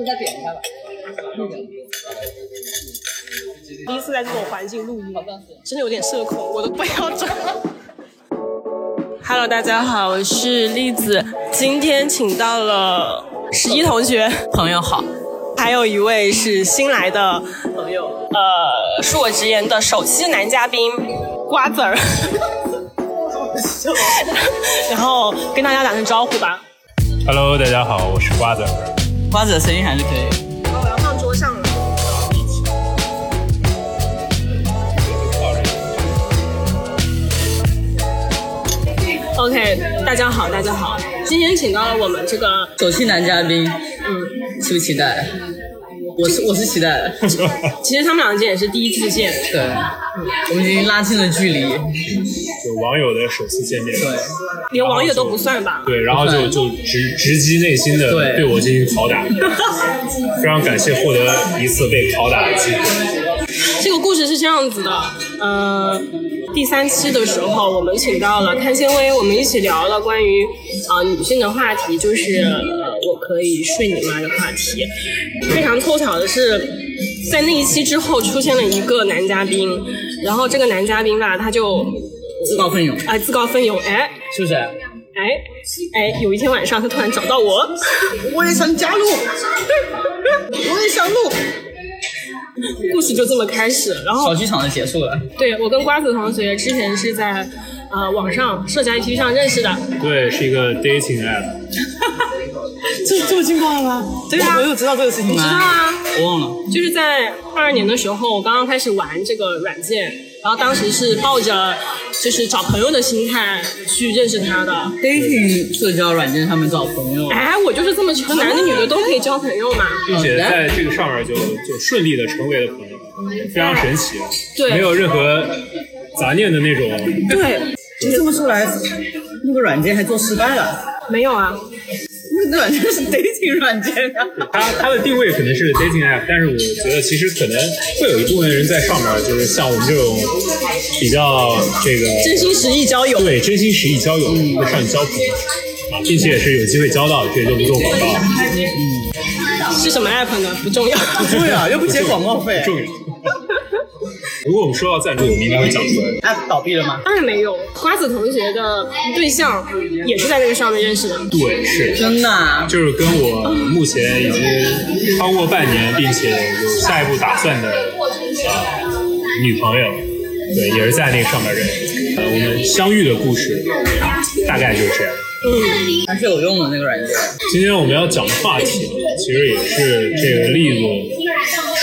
应该点开吧。第一次在这种环境录音，真的有点社恐，我都不要整。Hello，大家好，我是栗子，今天请到了十一同学，朋友好，还有一位是新来的朋友，呃，恕我直言的首期男嘉宾瓜子儿，然后跟大家打声招呼吧。Hello，大家好，我是瓜子儿。瓜子的声音还是可以。我要放桌上了。OK，大家好，大家好，今天请到了我们这个，首期男嘉宾，嗯，期不期待？我是我是期待的，其实他们两个也是第一次见，对，我们已经拉近了距离，就网友的首次见面，对，连网友都不算吧？对，然后就就直直击内心的对。对我进行拷打，非常感谢获得一次被拷打的机会。这个故事是这样子的，呃，第三期的时候，我们请到了看纤维，我们一起聊了关于啊、呃女性的话题，就是呃我可以睡你妈的话题。非常凑巧的是，在那一期之后出现了一个男嘉宾，然后这个男嘉宾吧，他就自告奋勇，啊、自告奋勇，哎是不是？哎哎，有一天晚上他突然找到我，我也想加入，我也想录。故事就这么开始，然后小剧场的结束了，对我跟瓜子同学之前是在呃网上社交 APP 上认识的。对，是一个 dating app，这这么劲爆了吗？对啊我有知道这个事情吗？知道啊，我忘了。就是在二二年的时候，我刚刚开始玩这个软件，然后当时是抱着就是找朋友的心态去认识他的。dating 社交软件上面找朋友，哎，我就是这么穷，男的女的都可以交朋友嘛。并且在这个上面就就顺利的成为了朋友，非常神奇，对没有任何杂念的那种。对，你这么说来，那个软件还做失败了。没有啊，那软件是 dating 软件啊。它它的定位可能是 dating app，但是我觉得其实可能会有一部分人在上面，就是像我们这种比较这个真心实意交友。对真心实意交友，会上去交朋友啊，并且也是有机会交到，这就不做广告了，是什么 app 呢？不重要。不重要，又不接广告费不重要。如果我们说到赞助，我们应该会讲出来。，app 倒闭了吗？当然没有，瓜子同学的对象也是在那个上面认识的。对，是，真的啊？就是跟我目前已经超过半年，并且有下一步打算的呃女朋友，对，也是在那个上面认识的。呃，我们相遇的故事大概就是这样。还是有用的那个软件。今天我们要讲的话题，其实也是这个例子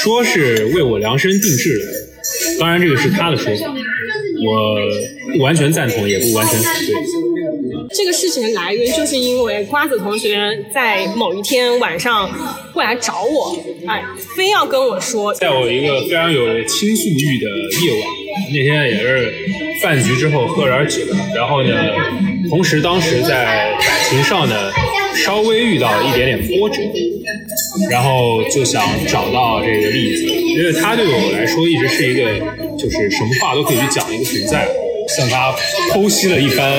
说是为我量身定制的，当然这个是他的说法，我不完全赞同，也不完全反对。这个事情的来源就是因为瓜子同学在某一天晚上过来找我，哎，非要跟我说，在我一个非常有倾诉欲的夜晚，那天也是饭局之后喝了点酒，然后呢，同时当时在感情上呢稍微遇到一点点波折，然后就想找到这个例子，因为他对我来说一直是一个就是什么话都可以去讲的一个存在，向他剖析了一番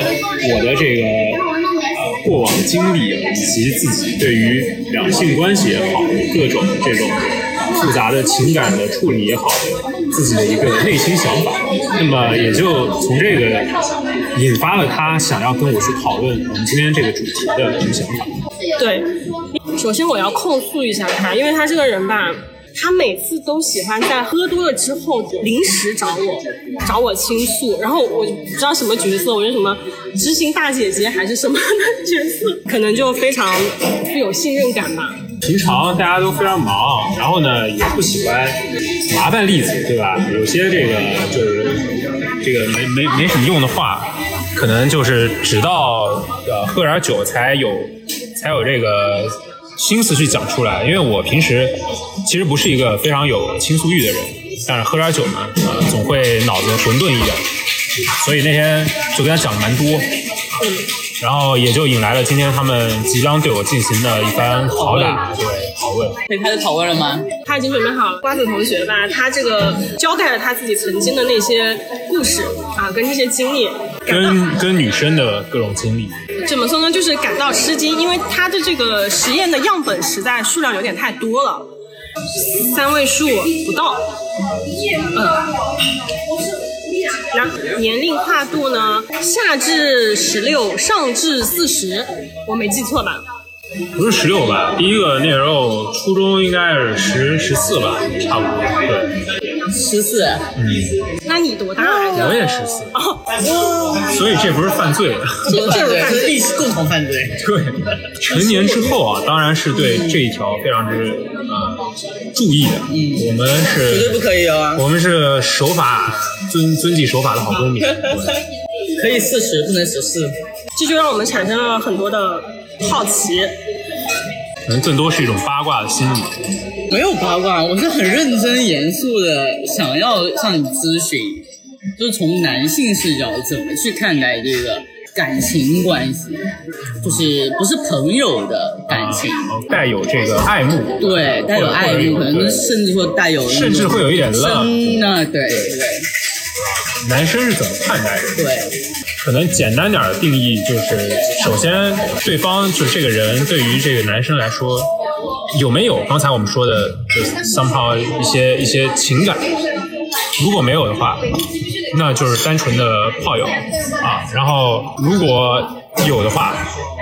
我的这个呃过往经历以及自己对于两性关系也好，各种这种复杂的情感的处理也好，自己的一个内心想法。那么也就从这个引发了他想要跟我去讨论我们今天这个主题的这个想法。对，首先我要控诉一下他，因为他这个人吧。他每次都喜欢在喝多了之后临时找我，找我倾诉，然后我不知道什么角色，我是什么知心大姐姐还是什么的 角色，可能就非常富有信任感吧。平常大家都非常忙，然后呢也不喜欢麻烦例子，对吧？有些这个就是这个没没没什么用的话，可能就是直到呃喝点酒才有才有这个心思去讲出来。因为我平时其实不是一个非常有倾诉欲的人，但是喝点酒呢，呃总会脑子混沌一点，所以那天就跟他讲的蛮多。然后也就引来了今天他们即将对我进行的一番拷打，对拷问。可以开始拷问了吗？他已经准备好了。瓜子同学吧，他这个交代了他自己曾经的那些故事啊，跟这些经历，跟跟女生的各种经历，怎么说呢？就是感到吃惊，因为他的这个实验的样本实在数量有点太多了，三位数不到。嗯。然后年龄跨度呢，下至十六，上至四十，我没记错吧？不是十六吧？第一个那时候初中应该是十十四吧，差不多。对，十四，嗯那你多大来着？我也十四，哦，所以这不是犯罪。这是犯罪这是是一起共同犯罪。对，成年之后啊，当然是对这一条非常之呃注意的。嗯，我们是绝对不可以哦，我们是守法遵遵纪守法的好公民。可以四十，不能十四。这就让我们产生了很多的好奇。可能更多是一种八卦的心理。没有八卦，我是很认真严肃的想要向你咨询，就是从男性视角怎么去看待这个感情关系，就是不是朋友的感情，哦带有这个爱慕，对，带有爱慕，可能甚至说带有甚至会有一点浪。真的，对对对男生是怎么看待的？对，可能简单点儿的定义就是，首先对方就是这个人对于这个男生来说有没有刚才我们说的，就是 somehow 一些一些情感，如果没有的话，那就是单纯的炮友啊。然后如果有的话，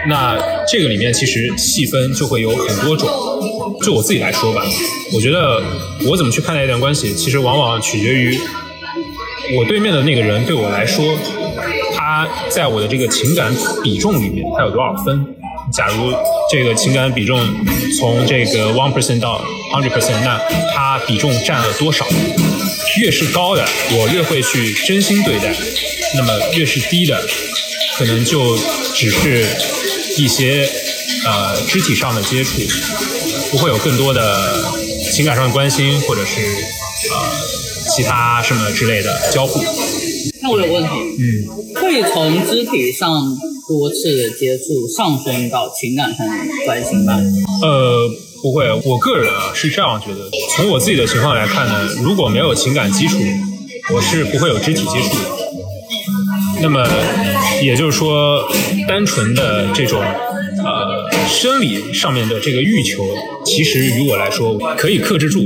那这个里面其实细分就会有很多种。就我自己来说吧，我觉得我怎么去看待一段关系，其实往往取决于我对面的那个人对我来说，他在我的这个情感比重里面，他有多少分？假如这个情感比重从这个 one percent 到 hundred percent，那他比重占了多少？越是高的，我越会去真心对待；那么越是低的，可能就只是一些呃肢体上的接触，不会有更多的情感上的关心，或者是呃其他什么之类的交互。那我有问题，嗯，会从肢体上多次的接触上升到情感上的关心吗？呃，不会，我个人啊是这样觉得。从我自己的情况来看呢，如果没有情感基础，我是不会有肢体接触的。那么也就是说，单纯的这种呃生理上面的这个欲求，其实于我来说可以克制住，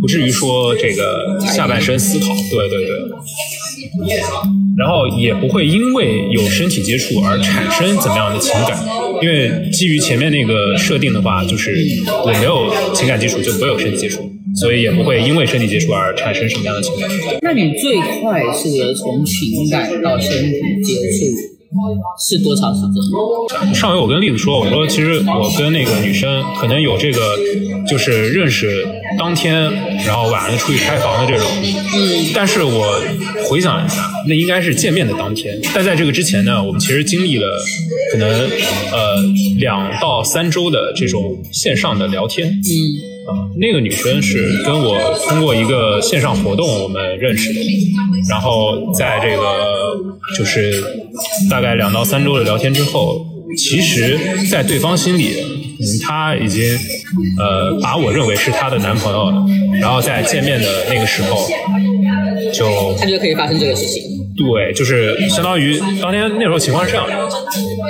不至于说这个下半身思考。对对对。然后也不会因为有身体接触而产生怎么样的情感，因为基于前面那个设定的话，就是我没有情感基础就不会有身体接触，所以也不会因为身体接触而产生什么样的情感。那你最快速的从情感到身体接触是多长时间？上回我跟栗子说，我说其实我跟那个女生可能有这个，就是认识当天，然后晚上出去开房的这种。嗯，但是我回想一下，那应该是见面的当天。但在这个之前呢，我们其实经历了可能呃两到三周的这种线上的聊天。嗯，啊，那个女生是跟我通过一个线上活动我们认识的，然后在这个就是大概两到三周的聊天之后，其实，在对方心里，嗯，她已经呃把我认为是她的男朋友了，然后在见面的那个时候，就他觉得可以发生这个事情。对，就是相当于当天那时候情况是这样的，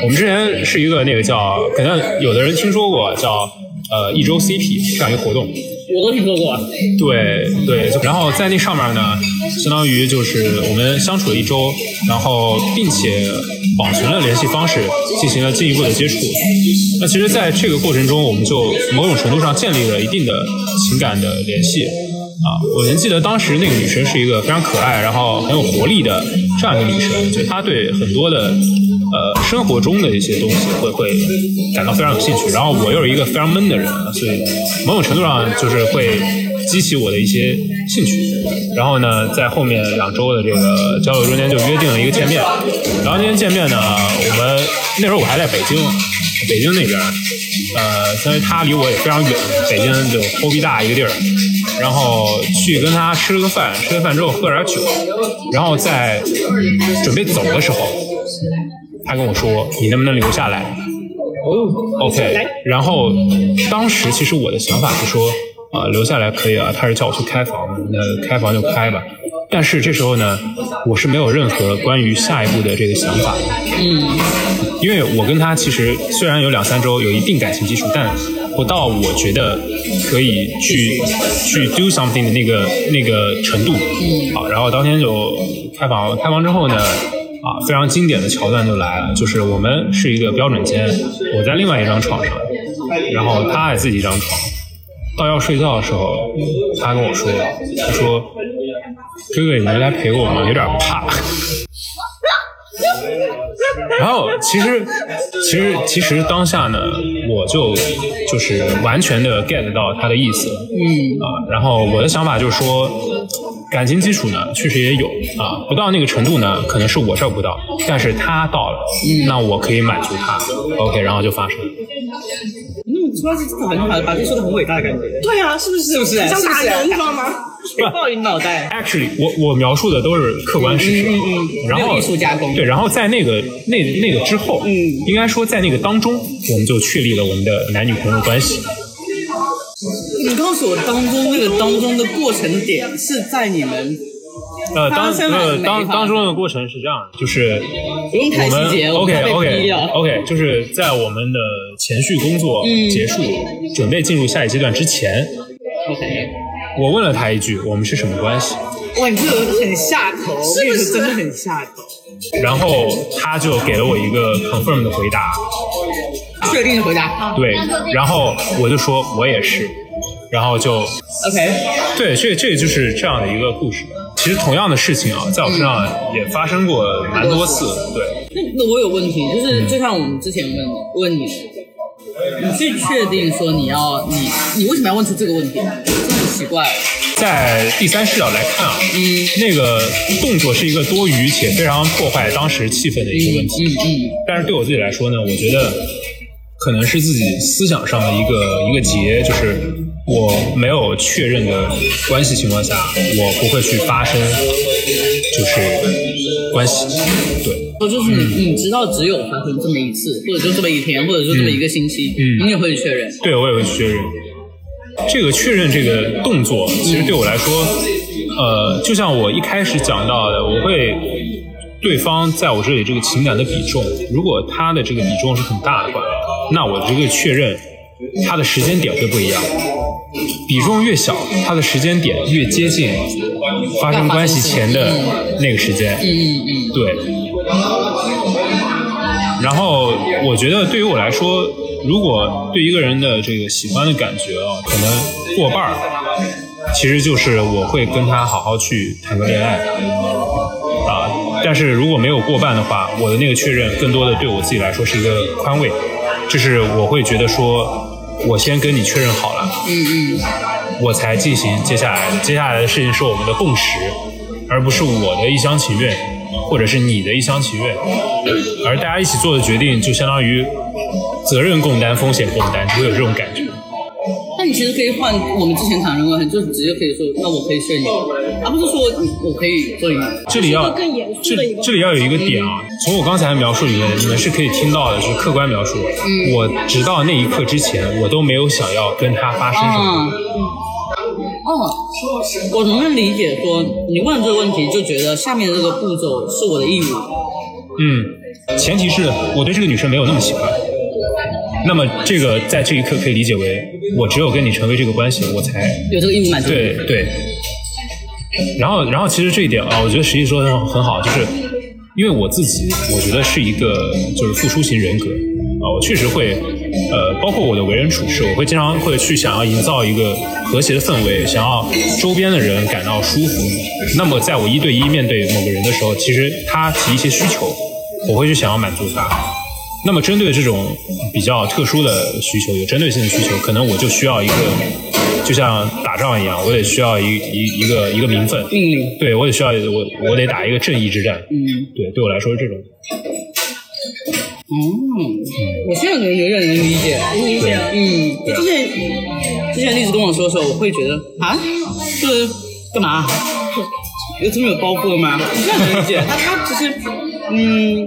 我们之前是一个那个叫，可能有的人听说过叫呃一周 CP 这样一个活动，我都听说过。对对，然后在那上面呢，相当于就是我们相处了一周，然后并且保存了联系方式，进行了进一步的接触。那其实，在这个过程中，我们就某种程度上建立了一定的情感的联系。啊，我能记得当时那个女生是一个非常可爱，然后很有活力的这样一个女生，就她对很多的呃生活中的一些东西会会感到非常有兴趣。然后我又是一个非常闷的人，所以某种程度上就是会激起我的一些兴趣。然后呢，在后面两周的这个交流中间就约定了一个见面。然后那天见面呢，我们那时候我还在北京，北京那边，呃，因为他离我也非常远，北京就齁逼大一个地儿。然后去跟他吃了个饭，吃了饭之后喝了点酒，然后在准备走的时候，他跟我说你能不能留下来哦？OK，然后当时其实我的想法是说，啊、留下来可以啊，他是叫我去开房，那开房就开吧。但是这时候呢，我是没有任何关于下一步的这个想法，嗯，因为我跟他其实虽然有两三周有一定感情基础，但不到我觉得可以去去 do something 的那个那个程度。嗯，好，然后当天就开房，开房之后呢，啊，非常经典的桥段就来了，就是我们是一个标准间，我在另外一张床上，然后他也自己一张床。到要睡觉的时候，他跟我说，他说：“哥哥，你能来陪我吗？有点怕。”然后其实其实其实当下呢，我就就是完全的 get 到他的意思，嗯啊，然后我的想法就是说，感情基础呢确实也有啊，不到那个程度呢，可能是我这儿不到，但是他到了，那我可以满足他，OK，然后就发生了。嗯，说到这个好像把把这说的很伟大的感觉，对啊，是不是？是不是想打是是人，你知道吗？爆你脑袋。Actually，我我描述的都是客观事实，嗯嗯嗯然后没有艺术加工对，然后在那个那那个之后，嗯应该说在那个当中，我们就确立了我们的男女朋友关系。你告诉我当中那个当中的过程点是在你们呃，当呃当当中的过程是这样的，就是不用我们谈细节，我 OK OK。OK，就是在我们的前序工作嗯结束，准备进入下一阶段之前，OK，我问了他一句：“我们是什么关系哇，你这个很下头，是不是真的很下头？？”然后他就给了我一个 confirm 的回答，确定的回答。对，然后我就说我也是，然后就 OK，对，这这就是这样的一个故事。其实同样的事情啊，在我身上也发生过蛮多次。对，那那我有问题，就是就像我们之前问问你，你去确定说你要你你为什么要问出这个问题？这很奇怪。在第三视角来看啊，嗯那个动作是一个多余且非常破坏当时气氛的一个问题。嗯嗯但是对我自己来说呢，我觉得可能是自己思想上的一个一个结，就是我没有确认的关系情况下，我不会去发生就是关系。对，说就是你你知道只有发生这么一次，或者就这么一天，或者就这么一个星期，嗯你也会确认。对我也会确认。这个确认这个动作，其实对我来说，呃，就像我一开始讲到的，我会对方在我这里这个情感的比重，如果他的这个比重是很大的话，那我这个确认，他的时间点会不一样。比重越小，它的时间点越接近发生关系前的那个时间。嗯嗯对。然后我觉得对于我来说，如果对一个人的这个喜欢的感觉啊，可能过半儿，其实就是我会跟他好好去谈个恋爱啊。但是如果没有过半的话，我的那个确认更多的对我自己来说是一个宽慰，就是我会觉得说，我先跟你确认好了，嗯嗯我才进行接下来的。接下来的事情是我们的共识，而不是我的一厢情愿，或者是你的一厢情愿。而大家一起做的决定，就相当于责任共担、风险共担，就会有这种感觉。其实可以换我们之前谈论过，就直接可以说，那我可以睡你，而不是说你我可以做你。这里要是一个更严肃这的一个这里要有一个点啊，从我刚才的描述里面，你们是可以听到的，就是客观描述。嗯我直到那一刻之前，我都没有想要跟他发生什么。嗯，哦，我能不能理解说，你问这个问题就觉得下面这个步骤是我的义务？嗯，前提是我对这个女生没有那么喜欢。那么这个在这一刻可以理解为，我只有跟你成为这个关系，我才有这个义务满足。对对。然后，然后其实这一点啊，我觉得实际说的很好，就是因为我自己，我觉得是一个就是付出型人格啊，我确实会呃，包括我的为人处事，我会经常会去想要营造一个和谐的氛围，想要周边的人感到舒服。那么在我一对一面对某个人的时候，其实他提一些需求，我会去想要满足他。那么针对这种比较特殊的需求，有针对性的需求，可能我就需要一个，就像打仗一样，我得需要一一一个一个名分，命令。对我得需要我我得打一个正义之战，嗯对，对我来说是这种，嗯，我现在能有点能理解。理解嗯，之前之前栗子跟我说的时候，我会觉得啊，这干嘛？有这么有包袱的吗？我现在能理解。他他其实，嗯，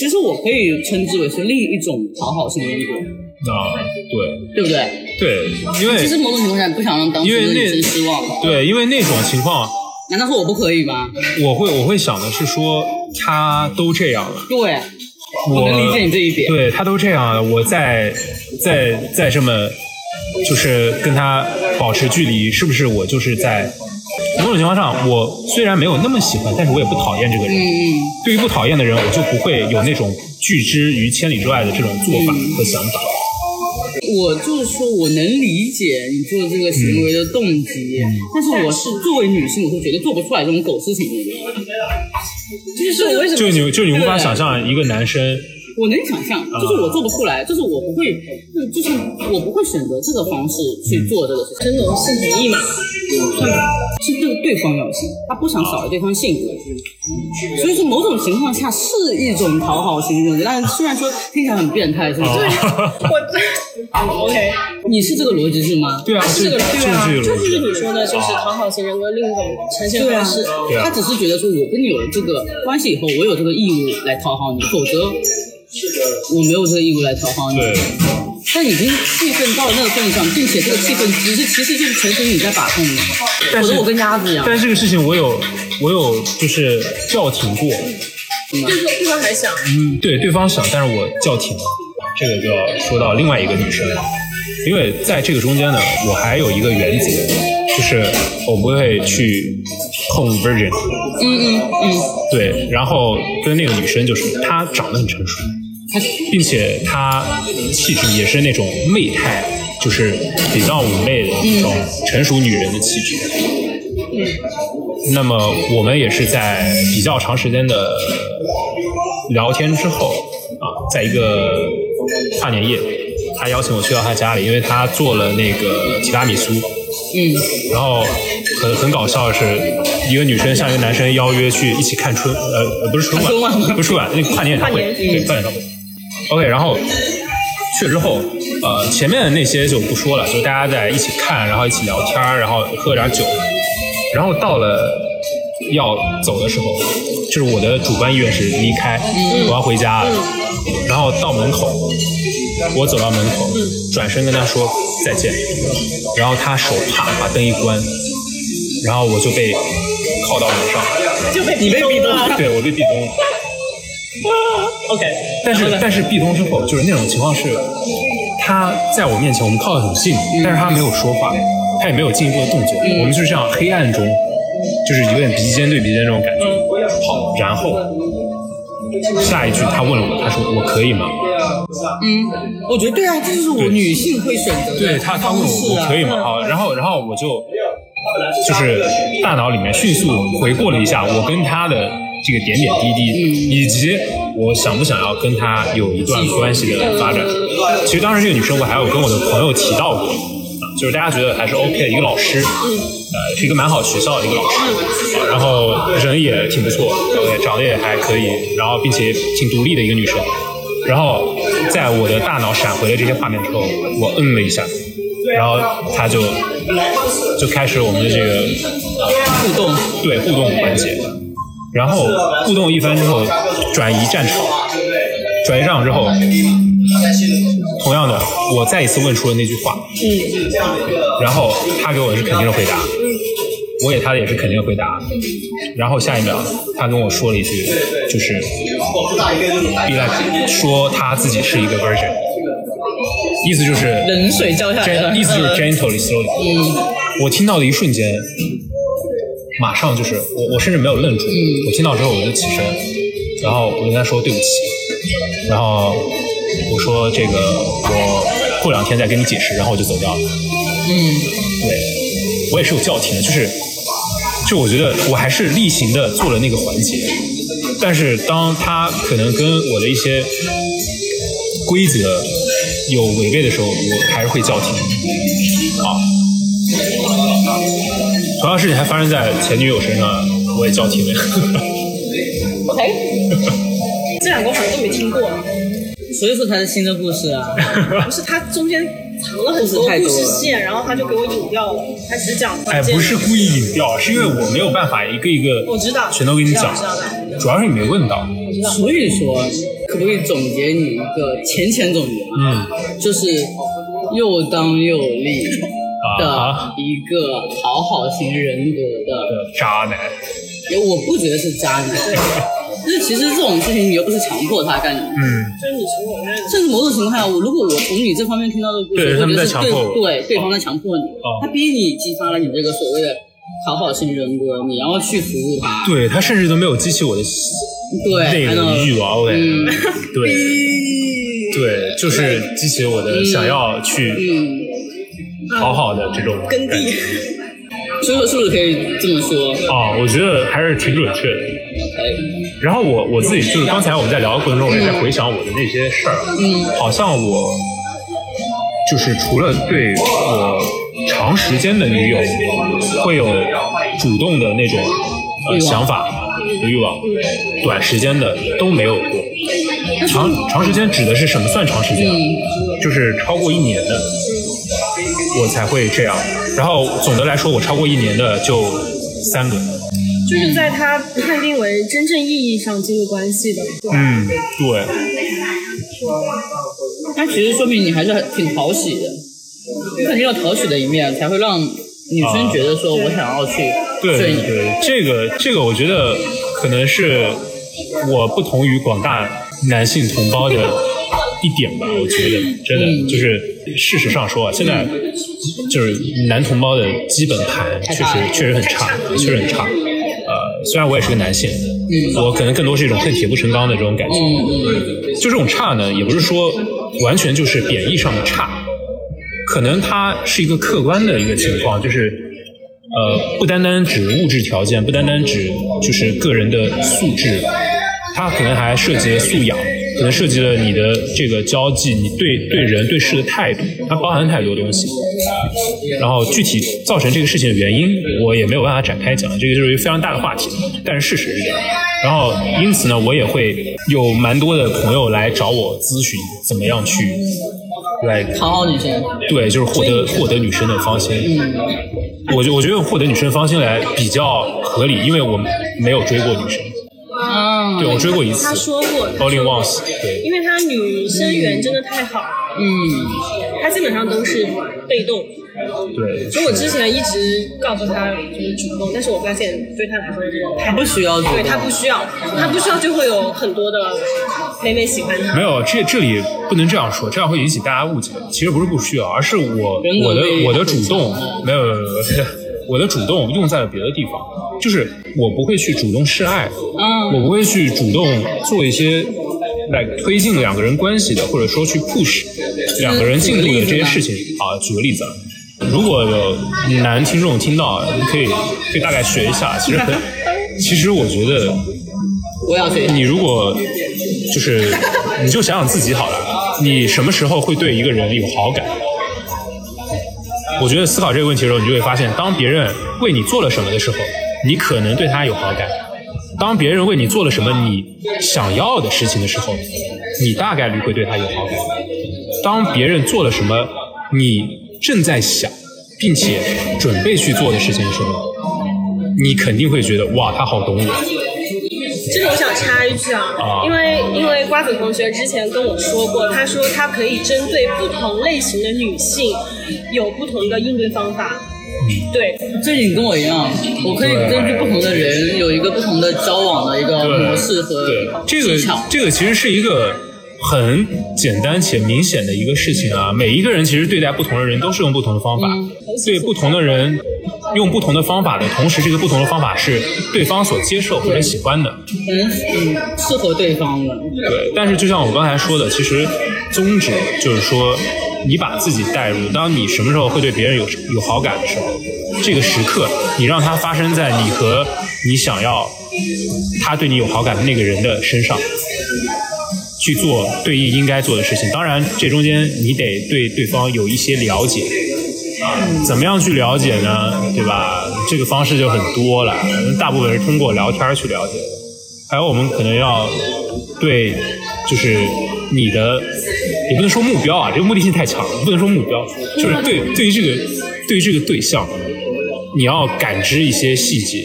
其实我可以称之为是另一种讨好型人格，啊，对对不对？对，因为其实某种情况下你不想让当时的女生失望，对，因为那种情况，难道说我不可以吗？我会我会想的是说，他都这样了，对，我我能理解你这一点。对他都这样了，我再再再这么就是跟他保持距离，是不是我就是在某种情况上，我虽然没有那么喜欢，但是我也不讨厌这个人。对于不讨厌的人，我就不会有那种拒之于千里之外的这种做法和想法。我就是说我能理解你做这个行为的动机，嗯但是我是作为女性，我是绝对做不出来这种狗事情的就是我为什么就你，就你无法想象一个男生，我能想象，就是我做不出来，就是我不会，嗯就是我不会选择这个方式去做这个事情。真的是同意嘛？是对对方要性，他不想扫了对方性格，所以说某种情况下是一种讨好型人格，但是虽然说听起来很变态，是不是？我这 OK，你是这个逻辑是吗？对啊，是这个逻辑就是你说的，就是讨好型人格另一种呈现方式。对啊他只是觉得说我跟你有了这个关系以后，我有这个义务来讨好你，否则我没有这个义务来讨好你。对。但已经气氛到了那个份上，并且这个气氛只是其实就是纯属你在把控的，否则我跟鸭子一样。但是这个事情我有我有就是叫停过，对方对方还想，嗯，对，对方想，但是我叫停了。这个就要说到另外一个女生了，因为在这个中间呢，我还有一个原则，就是我不会去碰 virgin，嗯嗯嗯，对，然后跟那个女生就是她长得很成熟，他并且她气质也是那种媚态，就是比较妩媚的那种成熟女人的气质。那么我们也是在比较长时间的聊天之后啊，在一个跨年夜，他邀请我去到他家里，因为他做了那个提拉米苏。嗯，然后很很搞笑的是，一个女生向一个男生邀约去一起看春，呃，呃不是春晚，不是春晚，那个跨年演唱会，跨年对，跨年演唱会。OK，然后去了之后，呃，前面的那些就不说了，就大家在一起看，然后一起聊天儿，然后喝点酒，然后到了要走的时候，就是我的主观意愿是离开，我要回家了，然后到门口，我走到门口，转身跟他说再见，然后他手啪把灯一关，然后我就被靠到门上，就被你被逼了。对我被壁咚。OK，但是但是壁咚之后，就是那种情况是，他在我面前，我们靠得很近，但是他没有说话，他也没有进一步的动作，我们就是这样黑暗中，就是有点鼻尖对鼻尖这种感觉。好，然后下一句他问了我，他说我可以吗？嗯，我觉得对啊，这就是我女性会选择的对他，他问我我可以吗？好，然后然后我就就是大脑里面迅速回过了一下我跟他的这个点点滴滴，以及我想不想要跟他有一段关系的发展。其实当时这个女生我还有跟我的朋友提到过，啊就是大家觉得还是 OK 的一个老师，呃，是一个蛮好学校的一个老师，啊然后人也挺不错，对，长得也还可以，然后并且挺独立的一个女生。然后在我的大脑闪回了这些画面之后，我嗯了一下，然后他就就开始我们的这个互动，对互动环节，然后互动一番之后，转移战场，转移战场之后，同样的，我再一次问出了那句话，然后他给我的是肯定的回答，我给他的也是肯定的回答，然后下一秒他跟我说了一句，就是，be like 说他自己是一个 version，意思就是冷水浇下来意思就是 gently slowly。嗯我听到的一瞬间，马上就是我，我甚至没有愣住。我听到之后我就起身，然后我跟他说对不起，然后我说这个我过两天再跟你解释，然后我就走掉了。嗯，对，我也是有叫停的，就是，就我觉得我还是例行的做了那个环节，但是当他可能跟我的一些规则有违背的时候，我还是会叫停。啊，同样事情还发生在前女友身上，我也叫停了。OK，这两个我好像都没听过，所以说它是新的故事啊。不是他中间藏了很多故事线，然后他就给我引掉了，他只讲哎，关键。不是故意引掉，是因为我没有办法一个一个我知道全都给你讲知道知道，主要是你没问到。所以说，可不可以总结你一个浅浅总结？嗯，就是又当又立的啊一个讨好型人格的，渣男，因为我不觉得是渣男，但是其实这种事情你又不是强迫他干的，嗯，就是你情我愿的。甚至某种情况下，我如果我从你这方面听到的故事，对他们我觉得是在强迫我。对对对方在强迫你，哦。他逼你激发了你这个所谓的讨好型人格，你要去服务他，对他甚至都没有激起我的对，那个欲望对。对，就是激起我的想要去嗯，讨好的这种耕地感觉 是不是是不是可以这么说？啊，我觉得还是挺准确的。哎，然后我我自己就是刚才我们在聊的过程中，我也在回想我的那些事儿，嗯好像我就是除了对我长时间的女友会有主动的那种呃想法和欲望，短时间的都没有过。长长时间指的是什么算长时间啊？就是超过一年的，我才会这样。然后总的来说，我超过一年的就三个。就是在他不判定为真正意义上进入关系的，嗯，对，那其实说明你还是很挺讨喜的，你肯定有讨喜的一面，才会让女生觉得说我想要去对睡你。对，这个这个，我觉得可能是我不同于广大男性同胞的一点吧。我觉得真嗯的就是事实上说啊，现在就是男同胞的基本盘确实确实很差，确实很差。呃，虽然我也是个男性，我可能更多是一种恨铁不成钢的这种感觉。嗯就这种差呢，也不是说完全就是贬义上的差，可能它是一个客观的一个情况，就是呃，不单单指物质条件，不单单指就是个人的素质，它可能还涉及了素养，可能涉及了你的这个交际，你对对人对事的态度，它包含太多东西。然后具体造成这个事情的原因，我也没有办法展开讲，这个就是一个非常大的话题。但是事实是这样。然后因此呢，我也会有蛮多的朋友来找我咨询，怎么样去来讨好女生，对，就是获得获得女生的芳心。嗯我觉我觉得获得女生芳心来比较合理，因为我没有追过女生，啊，对我追过一次。他说过，对。因为他女生缘真的太好了，嗯，他基本上都是被动。对，所以我之前一直告诉他就是主动，但是我发现对他来说真的太不需要。对他不需要，他不需要就会有很多的妹妹喜欢他。没有，这这里不能这样说，这样会引起大家误解。其实不是不需要，而是我我的我的主很动强没有没有没有，我的主动用在了别的地方，就是我不会去主动示爱，嗯我不会去主动做一些来推进两个人关系的，或者说去 push 两个人进步的这些事情啊。举个例子啊，如果有男听众听到，你可以可以大概学一下。其实很，其实我觉得我要学。你如果就是你就想想自己好了，你什么时候会对一个人有好感？我觉得思考这个问题的时候，你就会发现，当别人为你做了什么的时候，你可能对他有好感；当别人为你做了什么你想要的事情的时候，你大概率会对他有好感；当别人做了什么你正在想并且准备去做的事情的时候，你肯定会觉得哇，他好懂我。这个我想插一句啊，啊。因为因为瓜子同学之前跟我说过，他说他可以针对不同类型的女性有不同的应对方法。对，这你跟我一样，我可以根据不同的人有一个不同的交往的一个模式和对，这个技巧。这个其实是一个很简单且明显的一个事情啊。每一个人其实对待不同的人都是用不同的方法，嗯对不同的人用不同的方法的同时，这个不同的方法是对方所接受或者喜欢的。嗯嗯，适合对方的。对，但是就像我刚才说的，其实宗旨就是说，你把自己带入，当你什么时候会对别人有有好感的时候，这个时刻，你让它发生在你和你想要他对你有好感的那个人的身上，去做对应应该做的事情。当然，这中间你得对对方有一些了解。怎么样去了解呢？对吧？这个方式就很多了，大部分是通过聊天去了解的。还有我们可能要对，就是你的，也不能说目标啊，这个目的性太强了，不能说目标，就是对对于这个对于这个对象，你要感知一些细节。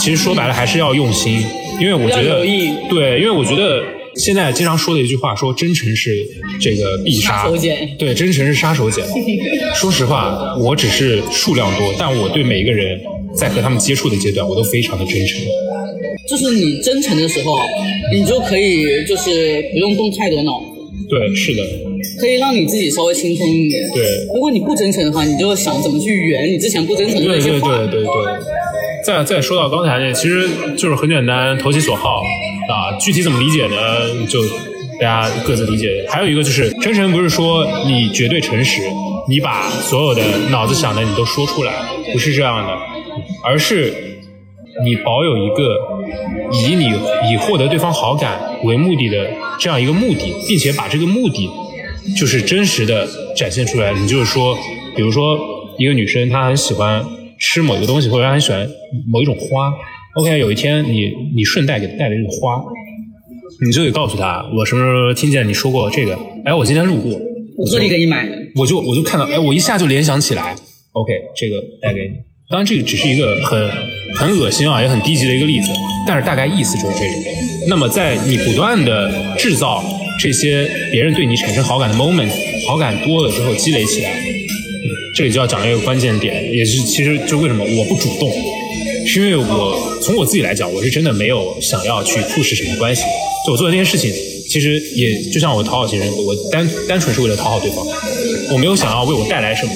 其实说白了还是要用心，因因为我觉得对，因为我觉得现在经常说的一句话，说真诚是这个必杀杀手锏对，真诚是杀手锏。说实话，我只是数量多，但我对每一个人在和他们接触的阶段，我都非常的真诚。就是你真诚的时候，你就可以就是不用动太多脑子，对，是的，可以让你自己稍微轻松一点。对，如果你不真诚的话，你就想怎么去圆你之前不真诚的那对对些话。对对对。再再说到刚才那，其实就是很简单，投其所好啊。具体怎么理解呢？就大家各自理解。还有一个就是，真诚不是说你绝对诚实，你把所有的脑子想的你都说出来，不是这样的，而是你保有一个以你以获得对方好感为目的的这样一个目的，并且把这个目的就是真实的展现出来。你就是说，比如说一个女生她很喜欢吃某一个东西，或者她很喜欢某一种花。OK，有一天你你顺带给他带了这个花，你就得告诉他，我什么时候听见你说过这个？哎，我今天路过，我特地给你买的，我就我就看到，哎，我一下就联想起来，OK，这个带给你。当然，这个只是一个很很恶心啊，也很低级的一个例子，但是大概意思就是这种。那么，在你不断的制造这些别人对你产生好感的 moment，好感多了之后积累起来，这里就要讲一个关键点，也是其实就为什么我不主动，是因为我从我自己来讲，我是真的没有想要去促使什么关系，就我做的这件事情，其实也就像我讨好型人格，我单单纯是为了讨好对方，我没有想要为我带来什么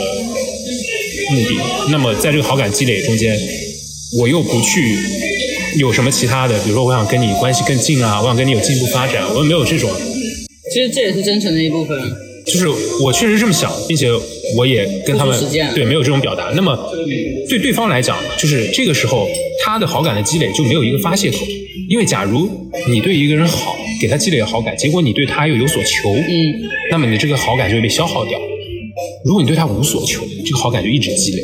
目的。那么在这个好感积累中间，我又不去有什么其他的，比如说我想跟你关系更近啊，我想跟你有进一步发展，我又没有这种，其实这也是真诚的一部分。就是我确实这么想，并且我也跟他们对没有这种表达。那么对对方来讲，就是这个时候他的好感的积累就没有一个发泄口，因为假如你对一个人好，给他积累了好感，结果你对他又有所求，嗯，那么你这个好感就会被消耗掉。如果你对他无所求，这个好感就一直积累，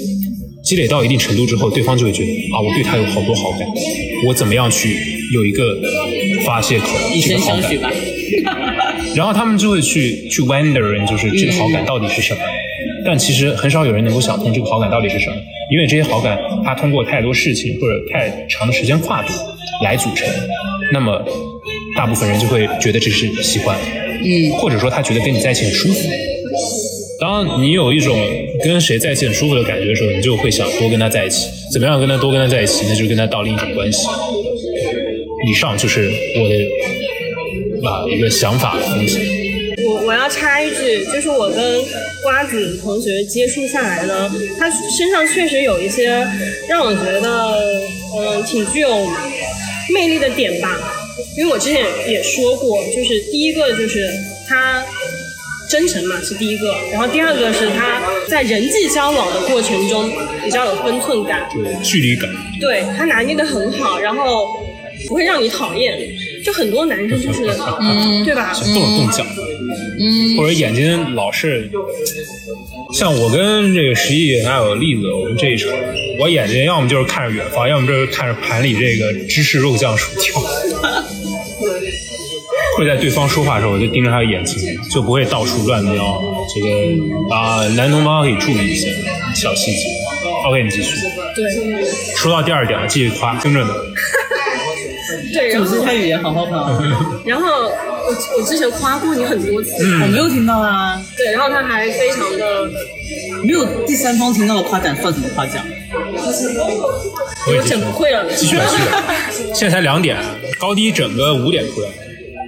积累到一定程度之后，对方就会觉得啊，我对他有好多好感，我怎么样去有一个发泄口？以身这个好感相许吧。然后他们就会去去 wondering，就是这个好感到底是什么？但其实很少有人能够想通这个好感到底是什么，因为这些好感它通过太多事情或者太长的时间跨度来组成，那么大部分人就会觉得这是喜欢，嗯，或者说他觉得跟你在一起很舒服。当你有一种跟谁在一起很舒服的感觉的时候，你就会想多跟他在一起。怎么样跟他多跟他在一起？那就是跟他到另一种关系。以上就是我的啊一个想法的东西。我我要插一句，就是我跟瓜子同学接触下来呢，他身上确实有一些让我觉得，嗯，挺具有魅力的点吧。因为我之前也说过，就是第一个就是他真诚嘛，是第一个，然后第二个是他在人际交往的过程中比较有分寸感，对，距离感。对他拿捏的很好，然后不会让你讨厌。就很多男生就是，嗯，对吧？动手动脚，嗯，或者眼睛老是，像我跟这个十一还有栗子，我们这一场，我眼睛要么就是看着远方，要么就是看着盘里这个芝士肉酱薯条，会在对方说话的时候，我就盯着他的眼睛，就不会到处乱瞄。这个啊，男同胞可以注意一些小细节。OK，你继续。对说到第二点了，继续夸，听着呢。对，然后组织下语言好好考。然后我我之前夸过你很多次，我没有听到啊，对，然后他还非常的，没有第三方听到的夸奖算什么夸奖？我整不会了，继续吧，继续吧。现在才两点，高低整个五点出来。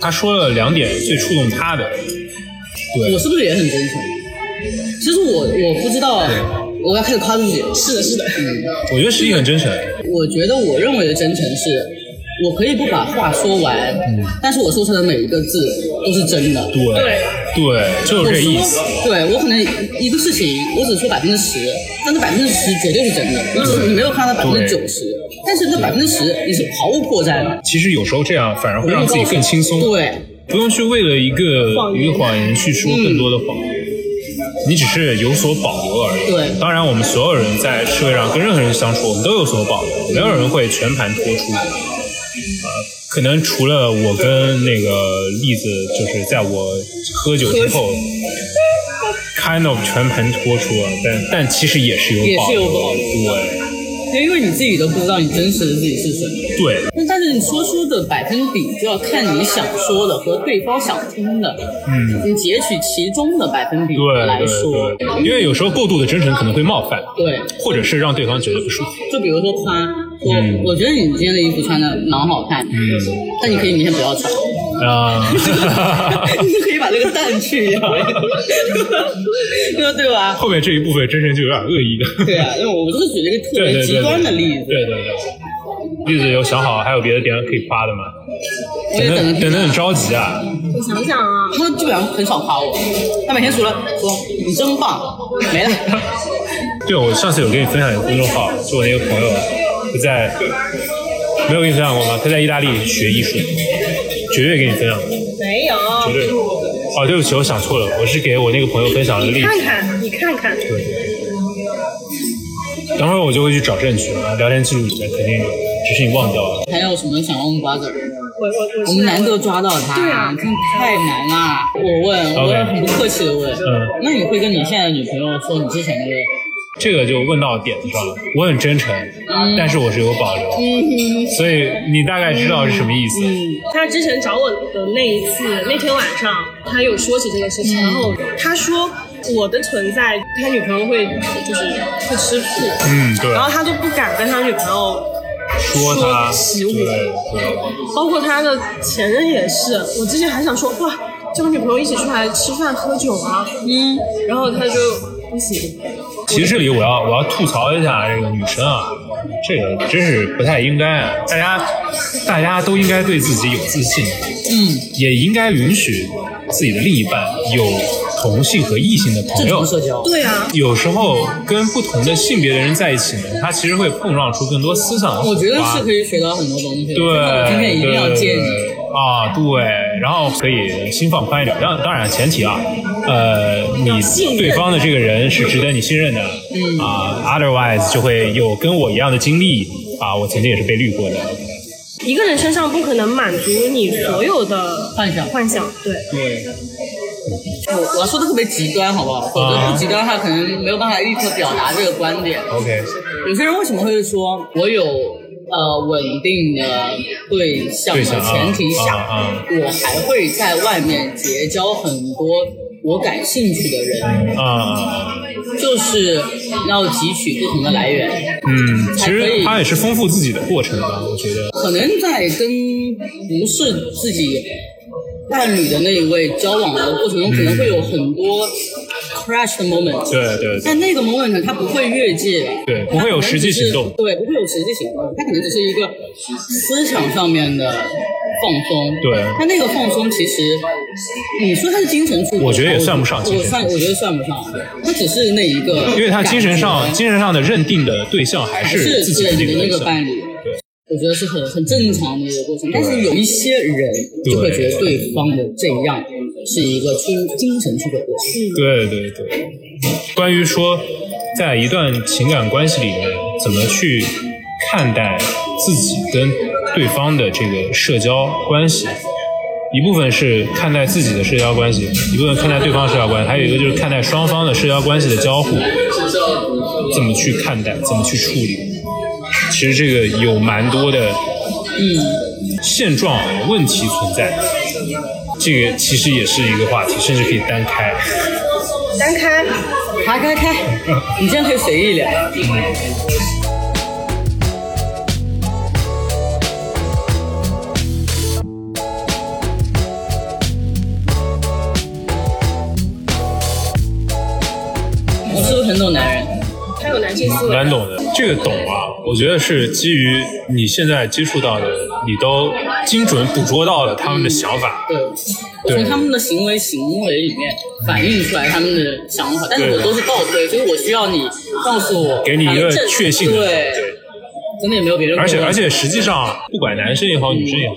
他说了两点最触动他的，对我是不是也很真诚？其实我我不知道，我要开始夸自己。是的，是的。嗯，我觉得十一很真诚。我觉得我认为的真诚是，我可以不把话说完，但是我说出来的每一个字都是真的。对对对，就是这意思。对我可能一个事情，我只说百分之十，但是百分之十绝对是真的，你没有看到百分之九十，但是那百分之十你是毫无破绽的。其实有时候这样反而会让自己更轻松，对，不用去为了一个一个谎言去说更多的谎言。你只是有所保留而已。对当然我们所有人在社会上跟任何人相处，我们都有所保留，没有人会全盘托出。呃，可能除了我跟那个栗子，就是在我喝酒之后，kind of 全盘托出了，但但其实也是有也保留是有保对因为你自己都不知道你真实的自己是什么。对，你说出的百分比就要看你想说的和对方想听的，嗯，你截取其中的百分比来说，对。对，因为有时候过度的真诚可能会冒犯，对，或者是让对方觉得不舒服。就比如说夸我，嗯。我觉得你今天的衣服穿的蛮好看，嗯。但你可以明天不要穿，啊，你就可以把这个蛋去掉，对 对吧？后面这一部分真诚就有点恶意的。对啊，因为我就是举了一个特别极端的例子，对对对。例子有想好，还有别的点可以夸的吗？等等着听得等得很着急啊！我想想啊，他基本上很少夸我，他每天除了说你真棒，没了。对，我上次有跟你分享一个公众号，就我那个朋友，他在没有跟你分享过吗？他在意大利学艺术，绝对给你分享过，没有，绝对。哦，对不起，我想错了，我是给我那个朋友分享了例子。看看，你看看，对。等会儿我就会去找证据，聊天记录里面肯定有，只是你忘掉了。还有什么想问瓜子儿？我我我们难得抓到他，对啊真的太难了。我问，我也很不客气的问，嗯那你会跟你现在的女朋友说你之前的？这个就问到点子上了。我很真诚，但是我是有保留，所以你大概知道是什么意思。嗯他之前找我的那一次，那天晚上他有说起这个事情，然后他说我的存在，他女朋友会就是会吃醋，嗯，对然。后他就不敢跟他女朋友说他，起我包括他的前任也是。我之前还想说，哇，叫我女朋友一起出来吃饭喝酒啊，嗯，然后他就不行，其实这里我要我要吐槽一下这个女生啊，这个真是不太应该啊！大家大家都应该对自己有自信，嗯，也应该允许自己的另一半有同性和异性的朋友。社交。对啊，有时候跟不同的性别的人在一起呢，他其实会碰撞出更多思想的火花。我觉得是可以学到很多东西的。对，我今天一定要见你。对啊，对，然后可以心放宽一点。当当然前提啊，呃，你对方的这个人是值得你信任的，嗯啊，otherwise 就会有跟我一样的经历啊，我曾经也是被绿过的。一个人身上不可能满足你所有的幻想幻想，对，对，我我要说的特别极端，好不好？否则不极端，的话可能没有办法立刻表达这个观点。OK，有些人为什么会说我有呃稳定的对象的前提下，啊啊我还会在外面结交很多我感兴趣的人，啊，就是要汲取不同的来源。嗯，其实他也是丰富自己的过程吧，我觉得。可能在跟不是自己伴侣的那一位交往的过程中，可能会有很多 crash 的 moment。对对对但那个 moment 呢，它不会越界，对，不会有实际行动。对，不会有实际行动，它可能只是一个思想上面的放松。对它那个放松其实，你说它是精神出轨，我觉得也算不上我算，我觉得算不上，它只是那一个，因为他精神上精神上的认定的对象还是是自己的那。个伴侣。对，我觉得是很很正常的一个过程，但是有一些人就会觉得对方的这样是一个出精神出轨的过程。对对对，关于说在一段情感关系里面怎么去看待自己跟对方的这个社交关系，一部分是看待自己的社交关系，一部分看待对方的社交关系，还有一个就是看待双方的社交关系的交互，怎么去看待，怎么去处理。其实这个有蛮多的嗯，现状问题存在，这个其实也是一个话题，甚至可以单开。单开，开开开，你这样可以随意聊。我是不是很懂男人？他有男性思维，蛮懂的。这个懂啊，我觉得是基于你现在接触到的，你都精准捕捉到了他们的想法。对，从他们的行为行为里面反映出来他们的想法，但是我都是倒推，所以我需要你告诉我，给你一个这确信的对，对，真的也没有别人。而且而且实际上，不管男生也好，女生也好，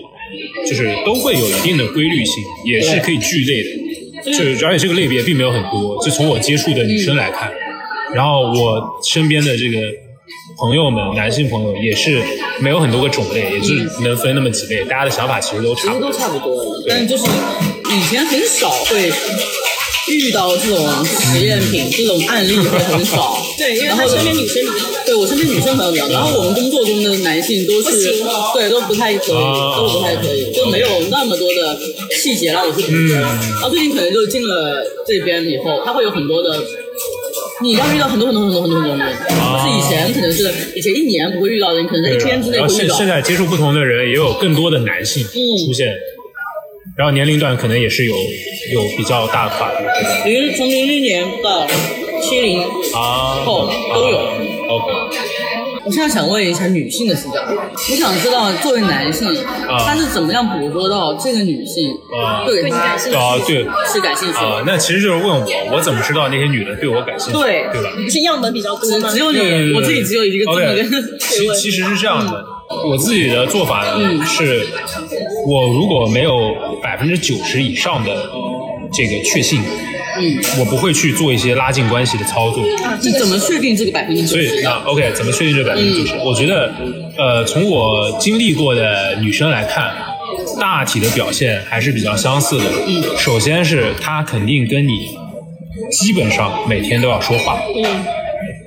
就是都会有一定的规律性，也是可以聚类的。就是而且这个类别并没有很多，就从我接触的女生来看，然后我身边的这个朋友们，男性朋友也是没有很多个种类，也就是能分那么几类，大家的想法其实都其差不多。差不多，但就是以前很少会遇到这种实验品、这种案例会很少。对，因为然后他身边女生比较对我身边女生朋友比较多，然后我们工作中的男性都是行对都不太可以，啊都不太可以，就没有那么多的细节让我去捕捉。然后最近可能就进了这边以后，他会有很多的。你要遇到很多很多很多很多很多人，就是以前可能是以前一年不会遇到的，你可能在一天之内会遇到。现现在接触不同的人，也有更多的男性出现，然后年龄段可能也是有有比较大的跨度零从零零年到七零啊，后都有。OK，我现在想问一下女性的视角，我想知道作为男性，他是怎么样捕捉到这个女性啊对他感兴趣啊对是感兴趣啊的？，那其实就是问我，我怎么知道那些女的对我感兴趣，对对吧？不是样本比较多吗？只只有对你，我自己只有一个这么 OK，一个其 其实是这样的，我自己的做法呢、嗯是，我如果没有百分之九十以上的这个确信，嗯，我不会去做一些拉近关系的操作。你怎么确定这个百分之九十所以？啊，OK，怎么确定这百分之九十？我觉得，呃，从我经历过的女生来看，大体的表现还是比较相似的。嗯，首先是她肯定跟你基本上每天都要说话。嗯，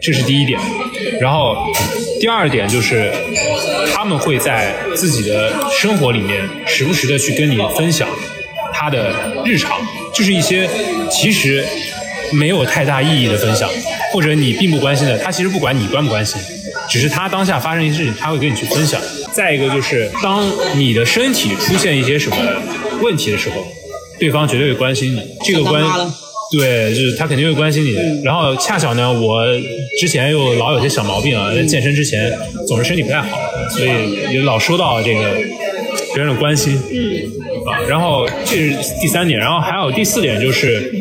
这是第一点。然后第二点就是，他们会在自己的生活里面时不时的去跟你分享他的日常，就是一些其实没有太大意义的分享，或者你并不关心的，他其实不管你关不关心，只是他当下发生一些事情，他会跟你去分享。再一个就是，当你的身体出现一些什么问题的时候，对方绝对会关心你。这个关对，就是他肯定会关心你。然后恰巧呢，我之前又老有些小毛病啊，在健身之前总是身体不太好，所以也老收到这个别人的关心。嗯，啊，然后这是第三点，然后还有第四点就是，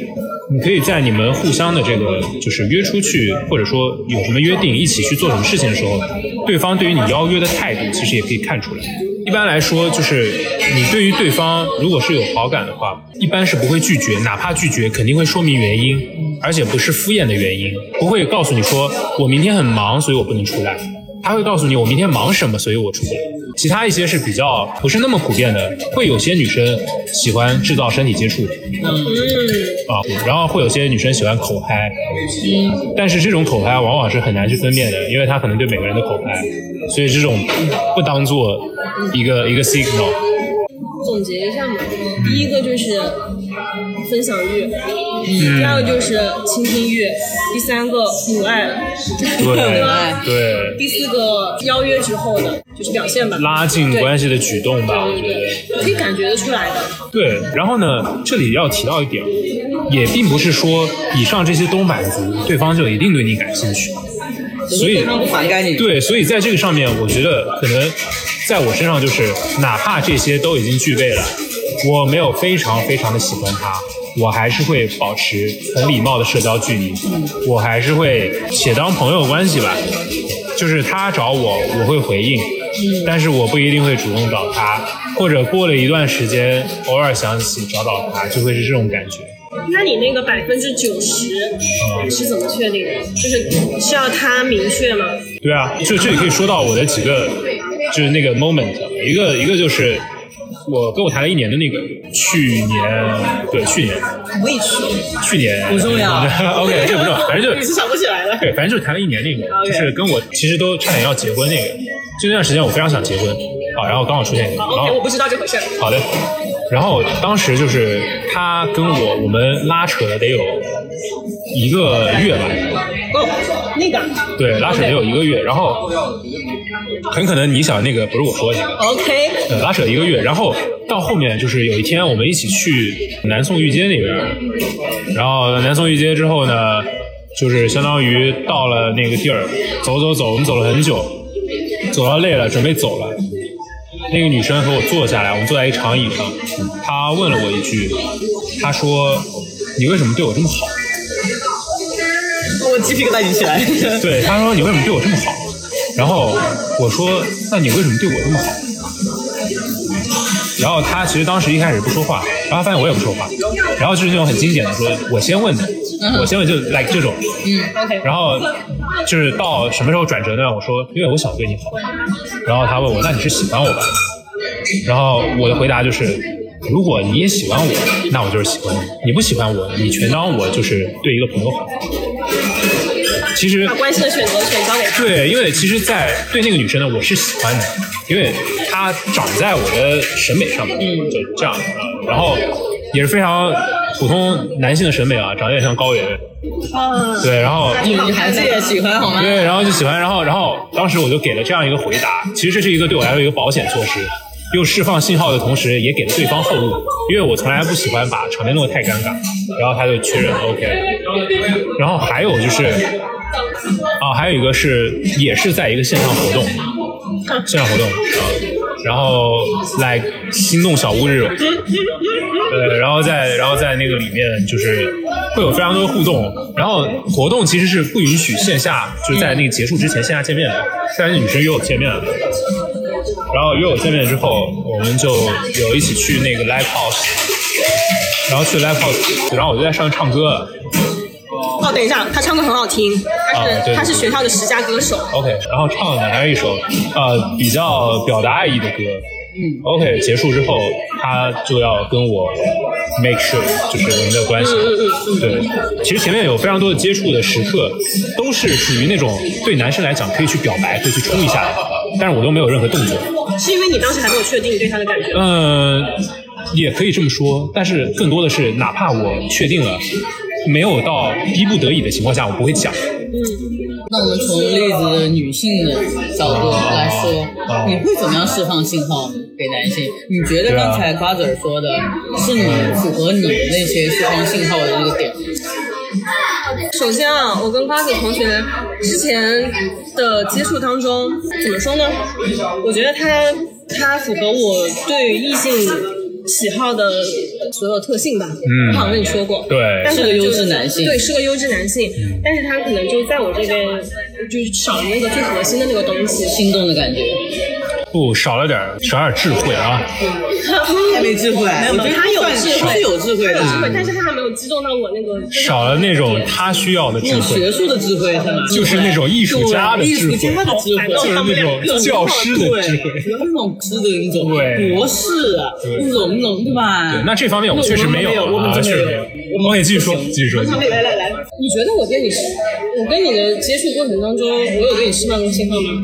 你可以在你们互相的这个就是约出去，或者说有什么约定，一起去做什么事情的时候，对方对于你邀约的态度，其实也可以看出来。一般来说，就是你对于对方如果是有好感的话，一般是不会拒绝，哪怕拒绝，肯定会说明原因，而且不是敷衍的原因，不会告诉你说我明天很忙，所以我不能出来。他会告诉你我明天忙什么，所以我出不来。其他一些是比较不是那么普遍的，会有些女生喜欢制造身体接触，嗯，啊，然后会有些女生喜欢口嗨，但是这种口嗨往往是很难去分辨的，因为她可能对每个人的口嗨，所以这种不当做一个一个 signal。总结一下嘛，第一个就是分享欲，第二个就是倾听欲，第三个母爱，对爱。对，第四个邀约之后的就是表现吧，拉近关系的举动吧，我对觉得。对对，可以感觉得出来的。对，然后呢，这里要提到一点，也并不是说以上这些都满足，对方就一定对你感兴趣，所以对，所以在这个上面，我觉得可能在我身上就是，哪怕这些都已经具备了，我没有非常非常的喜欢他，我还是会保持很礼貌的社交距离，我还是会且当朋友关系吧。就是他找我，我会回应，但是我不一定会主动找他，或者过了一段时间，偶尔想起找找他，就会是这种感觉。那你那个百分之九十是怎么确定的？就是是要他明确吗？对啊，就这里可以说到我的几个，就是那个 moment，一个一个就是我跟我谈了一年的那个，去年对去年我也去，去年不重要 OK，这不重要，反正就 你是想不起来了。对，反正就是谈了一年那个就是跟我其实都差点要结婚那个，就那段时间我非常想结婚，好，然后刚好出现一个，然好我不知道这回事。好的，然后当时就是他跟我我们拉扯了得有一个月吧，哦，那个对，拉扯得有一个月，然后很可能你想那个不是我说的。OK，呃，拉扯一个月，然后到后面就是有一天我们一起去南宋御街那边，然后南宋御街之后呢，就是相当于到了那个地儿，走走走，我们走了很久，走到累了，准备走了。那个女生和我坐下来，我们坐在一长椅上，她问了我一句，她说：“你为什么对我这么好？”我鸡皮疙瘩已经起来。对，他说：“你为什么对我这么好？”然后我说：“那你为什么对我这么好？”然后他其实当时一开始不说话，然后发现我也不说话，然后就是那种很经典的说：“我先问的，我先问就 like 这种。” OK，然后就是到什么时候转折呢？我说：“因为我想对你好。”然后他问我：“那你是喜欢我吧？”然后我的回答就是：“如果你也喜欢我，那我就是喜欢你；你不喜欢我，你全当我就是对一个朋友好。其实把关系的选择权交给他。对，因为其实，在对那个女生呢，我是喜欢的，因为她长在我的审美上面，嗯，就这样啊。然后也是非常普通男性的审美啊，长得有点像高圆圆。啊，对，然后女女孩子也喜欢好吗？对，然后就喜欢，然后然后当时我就给了这样一个回答，其实这是一个对我来说一个保险措施，又释放信号的同时，也给了对方后路，因为我从来不喜欢把场面弄得太尴尬，然后他就确认 OK，然后还有就是，啊，还有一个是也是在一个线上活动，线上活动，然后来心动小屋这种，对，然后在然后在那个里面就是会有非常多的互动，然后活动其实是不允许线下就是在那个结束之前线下见面的，但是女生约我见面了。然后约我见面之后，我们就有一起去那个 live house，然后去 live house，然后我就在上面唱歌。哦，等一下，他唱歌很好听，他是他是学校的十佳歌手。OK，然后唱的还是一首呃比较表达爱意的歌。嗯，OK，结束之后，他就要跟我 make sure 就是我们的关系。对，其实前面有非常多的接触的时刻，都是属于那种对男生来讲可以去表白，可以去冲一下的，但是我都没有任何动作。是因为你当时还没有确定你对他的感觉。嗯，也可以这么说，但是更多的是，哪怕我确定了，没有到逼不得已的情况下，我不会讲。那我们从例子的女性的角度来说，啊你会怎么样释放信号给男性？你觉得刚才瓜子儿说的是你符合你的那些释放信号的这个点？首先啊，我跟瓜子同学之前的接触当中，怎么说呢？我觉得他他符合我对异性喜好的所有特性吧。嗯我好像跟你说过。对是个优质男性对，是个优质男性，但是他可能就在我这边就是少了那个最核心的那个东西。心动的感觉，不少了点儿，少点儿智慧啊。太没智慧，没有没有他有智慧是有智慧的，智慧，但是他还没有击中到我那个。少了那种他需要的智有慧学，术的智慧是吗？就是那种艺术家的对智慧就是那种教师的智慧。对，那种师的那种对博士那种那种对吧？对，那这方面我确实没有啊，确实没有。我可以继续说，继续说。继续说来来来，你觉得我跟你，我跟你的接触过程当中，我有对你释放过信号吗？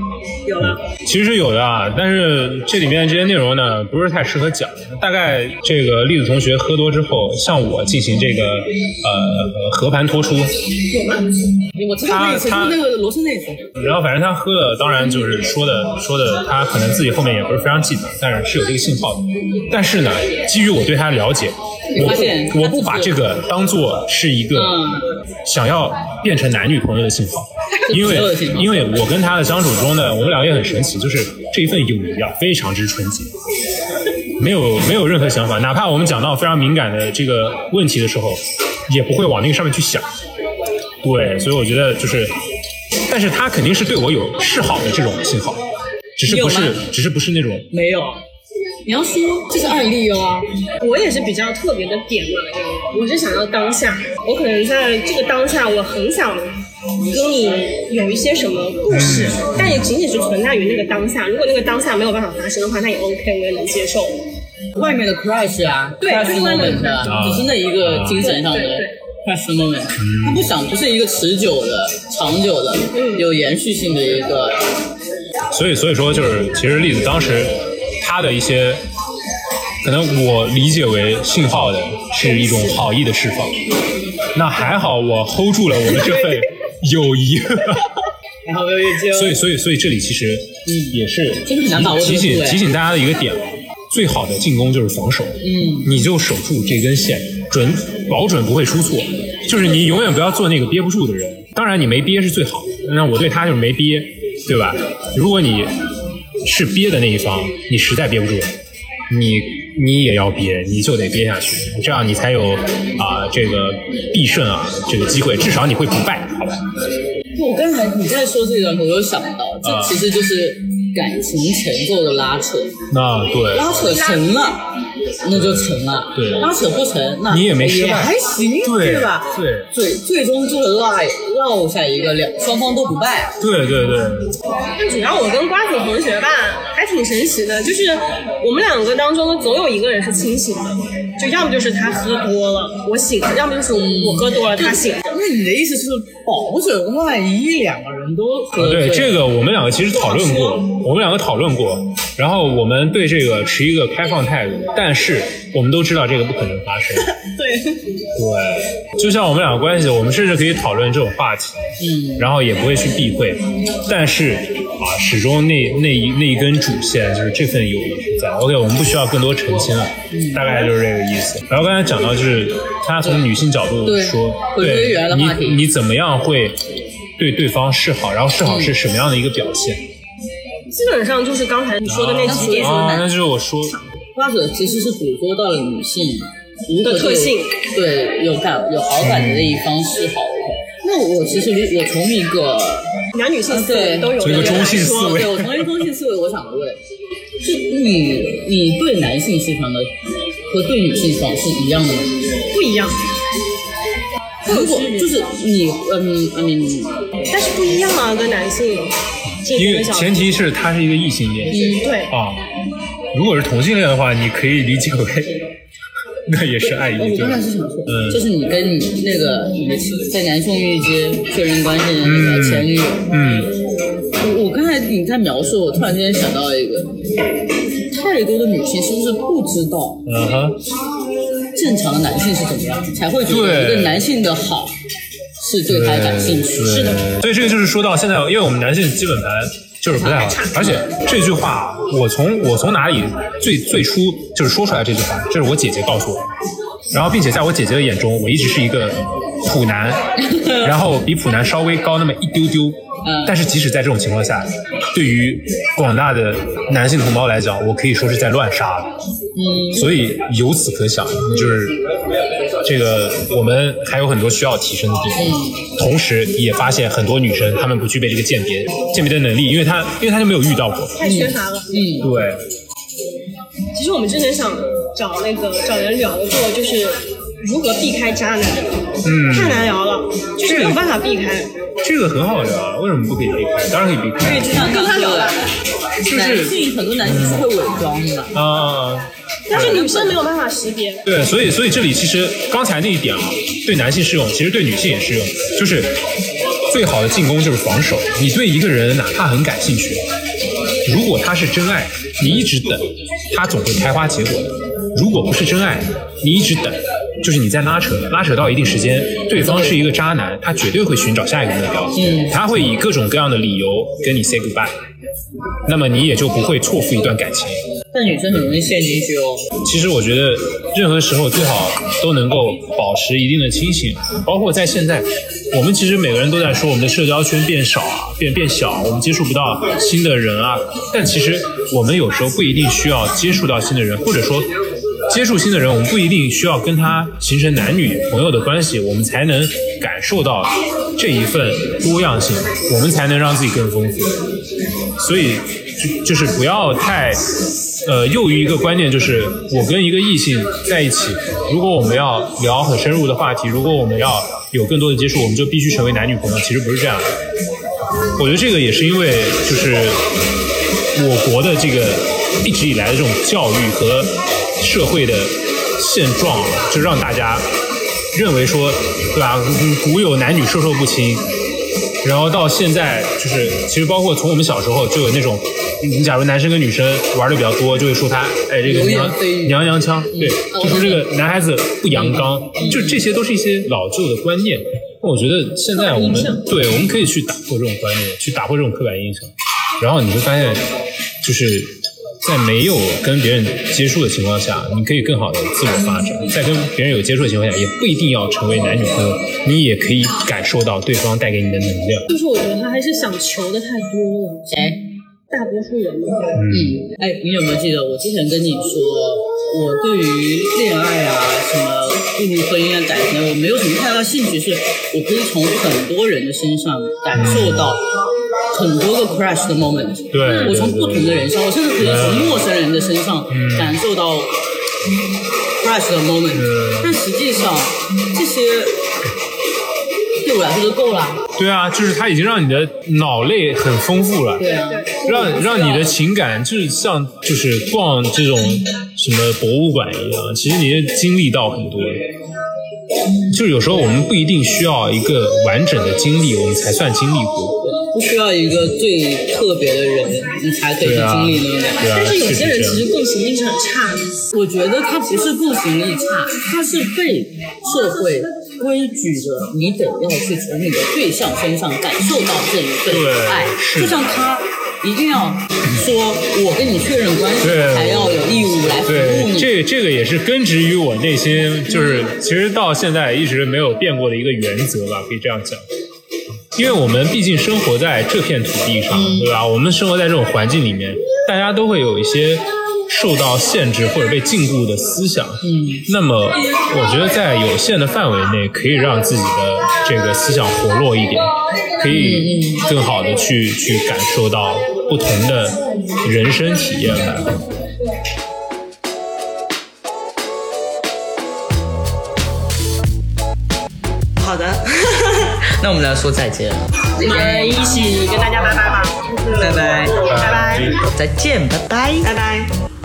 有了。其实是有的啊，但是这里面这些内容呢，不是太适合讲。大概这个栗子同学喝多之后，向我进行这个呃和盘托出，我知道那个谁，他那个罗森那次，然后反正他喝了，当然就是说的说的，他可能自己后面也不是非常记得，但是是有这个信号的。但是呢，基于我对他的了解，发现不我不把这个当做是一个嗯想要变成男女朋友的信号，因为因为我跟他的相处中呢，我们两个也很神奇，就是这一份友谊啊，非常之纯洁。没有没有任何想法，哪怕我们讲到非常敏感的这个问题的时候，也不会往那个上面去想。对，所以我觉得就是，但是他肯定是对我有示好的这种信号，只是不是只是不是那种没有。你要说这是案例哦，我也是比较特别的点嘛，我是想要当下，我可能在这个当下，我很想跟你有一些什么故事，但也仅仅是存在于那个当下。如果那个当下没有办法发生的话，那也 OK，我也能接受。外面的 crush 啊对，crush 外面 moment 的啊，只是那一个精神上的 crush moment，他不想不是一个持久的、长久的、有延续性的一个所以所以说就是，其实栗子当时他的一些，可能我理解为信号的是一种好意的释放。那还好我 hold 住了我们这份友谊，然后没有越界所以所以所以这里其实也是提醒提醒大家的一个点，最好的进攻就是防守。嗯，你就守住这根线，准保准不会出错。就是你永远不要做那个憋不住的人。当然，你没憋是最好的。那我对他就是没憋，对吧？如果你是憋的那一方，你实在憋不住，你你也要憋，你就得憋下去，这样你才有啊、这个必胜啊这个机会，至少你会不败，好吧？我刚才你在说这个，我有想到，这啊其实就是感情前奏的拉扯，那对，拉扯成了，那就成了。对拉扯不成，那你也没失败还行，对吧？对最最终就是落落下一个两双方都不败。对对对，但主要我跟瓜子同学吧，还挺神奇的，就是我们两个当中总有一个人是清醒的，就要么就是他喝多了，我醒了；要么就是我喝多了，他醒了。那你的意思是保准万一两个人都喝啊，对这个我们两个其实讨论过，我们两个讨论过，然后我们对这个持一个开放态度，但是我们都知道这个不可能发生。对，对，就像我们两个关系，我们甚至可以讨论这种话题，嗯，然后也不会去避讳，但是啊，始终那那一那一根主线就是这份友谊是在。OK，我们不需要更多澄清了，大概就是这个意思。然后刚才讲到就是他从女性角度说，对你你怎么样会对对方示好，然后示好是什么样的一个表现？基本上就是刚才你说的那几点。啊，那就是我说，花者其实是捕捉到了女性的特性对有感有好感的那一方示好。那我其实我从一个男女性思维都有从一个的来中性思说维对我从一个中性思维，我想问，是你你对男性市场的和对女性市场是一样的吗？不一样，如果就是你嗯嗯但是不一样啊，跟男性因为前提是他是一个异性恋嗯对，啊，如果是同性恋的话，你可以理解为 那也是爱意，我刚才是想说，嗯。就是你跟你那个你的在南宋遇街确认关系的那个前女友，嗯，我我刚才你在描述，我突然间想到一个，太多的女性是不是不知道嗯哼，正常的男性是怎么样，才会觉得一个男性的好是对他感兴趣？是的，所以这个就是说到现在，因为我们男性基本盘就是不太好，而且这句话我从我从哪里最最初就是说出来这句话，这是我姐姐告诉我的，然后并且在我姐姐的眼中，我一直是一个普男，然后比普男稍微高那么一丢丢。嗯但是即使在这种情况下，对于广大的男性同胞来讲，我可以说是在乱杀的。嗯，所以由此可想，就是这个我们还有很多需要提升的地方。同时也发现很多女生她们不具备这个鉴别鉴别的能力，因为她因为她就没有遇到过。太缺乏了。嗯，对，其实我们之前想找那个找人聊过，就是如何避开渣男，嗯，太难聊了，就是没有办法避开。这个很好聊啊，为什么不可以避开？当然可以避开。对就像刚才聊的，就是男性很多男性是会伪装的，啊！但是女生没有办法识别。对，所以所以这里其实刚才那一点啊，对男性适用，其实对女性也适用，就是最好的进攻就是防守。你对一个人哪怕很感兴趣，如果他是真爱，你一直等，他总会开花结果的。如果不是真爱，你一直等，就是你在拉扯，拉扯到一定时间，对方是一个渣男，他绝对会寻找下一个目标，嗯他会以各种各样的理由跟你 say goodbye，那么你也就不会错付一段感情。但女生很容易陷进去哦。其实我觉得，任何时候最好都能够保持一定的清醒，包括在现在，我们其实每个人都在说我们的社交圈变少啊，变变小，我们接触不到新的人啊。但其实我们有时候不一定需要接触到新的人，或者说接触新的人，我们不一定需要跟他形成男女朋友的关系，我们才能感受到这一份多样性，我们才能让自己更丰富。所以就就是不要太呃囿于一个观念，就是我跟一个异性在一起，如果我们要聊很深入的话题，如果我们要有更多的接触，我们就必须成为男女朋友。其实不是这样的。我觉得这个也是因为就是我国的这个一直以来的这种教育和社会的现状，就让大家认为说，对吧？嗯古有男女授受不亲，然后到现在，就是其实包括从我们小时候就有那种，你假如男生跟女生玩的比较多，就会说他，哎，这个娘娘娘腔，对，就说这个男孩子不阳刚，就这些都是一些老旧的观念。那我觉得现在我们对，我们可以去打破这种观念，去打破这种刻板印象，然后你会发现，就是在没有跟别人接触的情况下，你可以更好的自我发展；在跟别人有接触的情况下，也不一定要成为男女朋友，你也可以感受到对方带给你的能量。就是我觉得他还是想求的太多了，谁？大多数人嘛。嗯，哎，你有没有记得我之前跟你说，我对于恋爱啊、什么步入婚姻啊、感情，我没有什么太大兴趣，是我可以从很多人的身上感受到很多个 crash 的 moment。对我从不同的人身上，我甚至可以从陌生人的身上感受到 crush 的 moment，、嗯。但实际上这些对我来说就够了。对啊，就是它已经让你的脑类很丰富了，对啊，让让你的情感就是像就是逛这种什么博物馆一样，其实你也经历到很多的。就是有时候我们不一定需要一个完整的经历，我们才算经历过。不需要一个最特别的人，你才可以去经历那种感觉。对啊，但是有些人其实共情力是很差的。我觉得他不是共情力差，他是被社会规矩的，你得要去从你的对象身上感受到这一份爱，就像他一定要说我跟你确认关系，对才要有义务来服务，你。这这个也是根植于我内心，就是其实到现在一直没有变过的一个原则吧，可以这样讲。因为我们毕竟生活在这片土地上，对吧？我们生活在这种环境里面，大家都会有一些受到限制或者被禁锢的思想。嗯，那么我觉得在有限的范围内，可以让自己的这个思想活络一点，可以更好的去去感受到不同的人生体验吧。好的，那我们来说再见了，我们一起跟大家拜拜吧，拜拜，拜拜，再见，拜拜。拜拜。